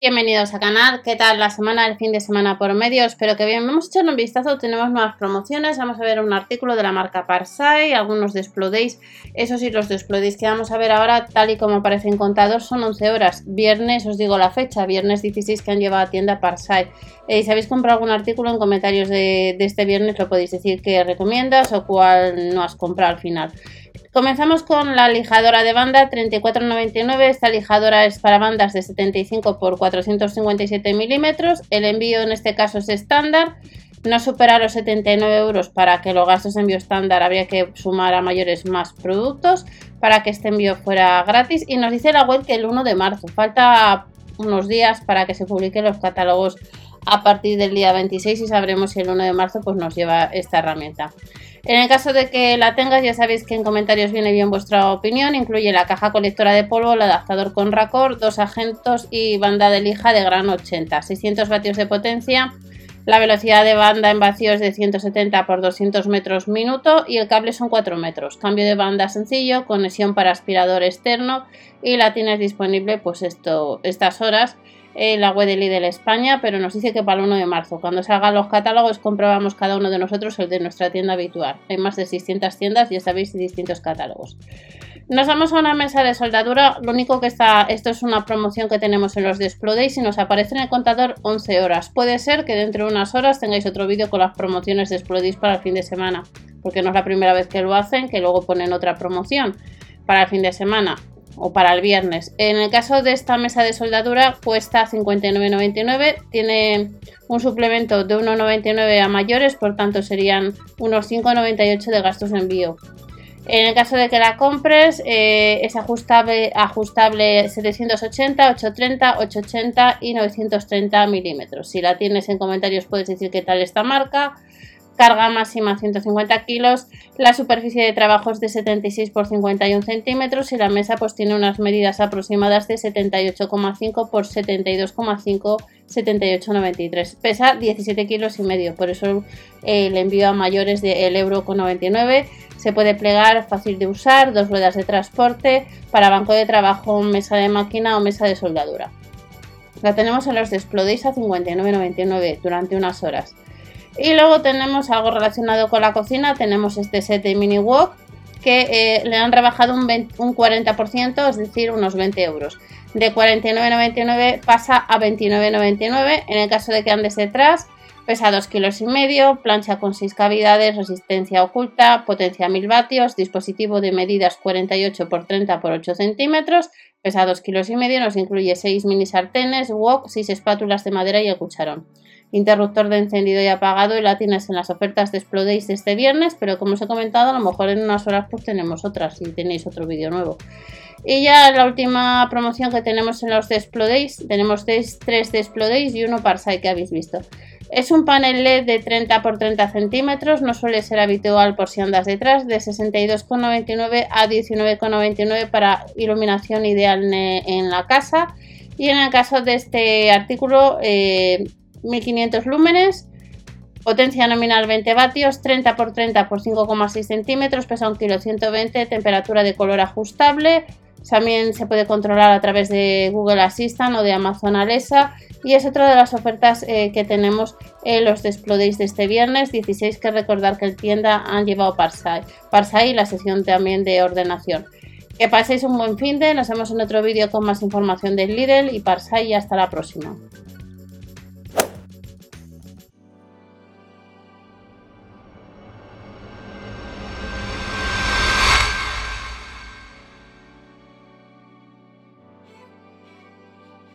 Bienvenidos a canal, ¿qué tal la semana, el fin de semana por medio? Espero que bien, hemos echado un vistazo, tenemos nuevas promociones, vamos a ver un artículo de la marca Parsai, algunos de Explodays, eso sí, los de que vamos a ver ahora, tal y como aparece en contador, son 11 horas, viernes, os digo la fecha, viernes 16 que han llevado a tienda Parsai. Eh, si habéis comprado algún artículo en comentarios de, de este viernes lo podéis decir que recomiendas o cuál no has comprado al final. Comenzamos con la lijadora de banda 34,99. Esta lijadora es para bandas de 75 por 457 milímetros. El envío en este caso es estándar. No supera los 79 euros para que los gastos de envío estándar habría que sumar a mayores más productos para que este envío fuera gratis. Y nos dice la web que el 1 de marzo. Falta unos días para que se publiquen los catálogos a partir del día 26 y sabremos si el 1 de marzo pues, nos lleva esta herramienta. En el caso de que la tengas, ya sabéis que en comentarios viene bien vuestra opinión. Incluye la caja colectora de polvo, el adaptador con raccord, dos agentos y banda de lija de gran 80, 600 vatios de potencia. La velocidad de banda en vacío es de 170 por 200 metros minuto y el cable son 4 metros. Cambio de banda sencillo, conexión para aspirador externo y la tienes disponible pues esto, estas horas la web de Lidl España, pero nos dice que para el 1 de marzo. Cuando salgan los catálogos comprobamos cada uno de nosotros el de nuestra tienda habitual. Hay más de 600 tiendas, ya sabéis, y distintos catálogos. Nos vamos a una mesa de soldadura. Lo único que está, esto es una promoción que tenemos en los de Explodays y nos aparece en el contador 11 horas. Puede ser que dentro de unas horas tengáis otro vídeo con las promociones de Explodays para el fin de semana, porque no es la primera vez que lo hacen, que luego ponen otra promoción para el fin de semana o para el viernes. En el caso de esta mesa de soldadura cuesta 59,99, tiene un suplemento de 1,99 a mayores, por tanto serían unos 5,98 de gastos de envío. En el caso de que la compres, eh, es ajustable, ajustable 780, 830, 880 y 930 milímetros. Si la tienes en comentarios puedes decir qué tal esta marca carga máxima 150 kilos, la superficie de trabajo es de 76 por 51 centímetros y la mesa pues tiene unas medidas aproximadas de 78,5 por 72,5 78,93 pesa 17 kilos y medio por eso el envío a mayores de el euro con 99 se puede plegar fácil de usar dos ruedas de transporte para banco de trabajo mesa de máquina o mesa de soldadura. La tenemos en los de a 59,99 durante unas horas y luego tenemos algo relacionado con la cocina, tenemos este set de mini wok que eh, le han rebajado un, 40%, es decir, unos 20 euros. De 49,99 pasa a 29,99 en el caso de que andes detrás. Pesa 2 kilos y medio, plancha con 6 cavidades, resistencia oculta, potencia 1000 vatios, dispositivo de medidas 48 x 30 x 8 centímetros, pesa 2 kilos y medio, nos incluye 6 mini sartenes, wok, 6 espátulas de madera y el cucharón interruptor de encendido y apagado y la tienes en las ofertas de Explodays de este viernes, pero como os he comentado, a lo mejor en unas horas pues tenemos otras si tenéis otro vídeo nuevo. Y ya la última promoción que tenemos en los de Explodays, tenemos tres de Explodays y uno Parsai que habéis visto. Es un panel LED de 30 x 30 centímetros, no suele ser habitual por si andas detrás, de 62,99 a 19,99 para iluminación ideal en la casa. Y en el caso de este artículo, eh, 1500 lúmenes, potencia nominal 20 vatios, 30 x 30 x 5,6 centímetros, pesa 1 kg 120, temperatura de color ajustable. También se puede controlar a través de Google Assistant o de Amazon Alexa. Y es otra de las ofertas eh, que tenemos en los Explodays de este viernes 16, que recordar que el tienda han llevado Parsai, Parsai y la sesión también de ordenación. Que paséis un buen fin de, nos vemos en otro vídeo con más información del Lidl y Parsai y hasta la próxima.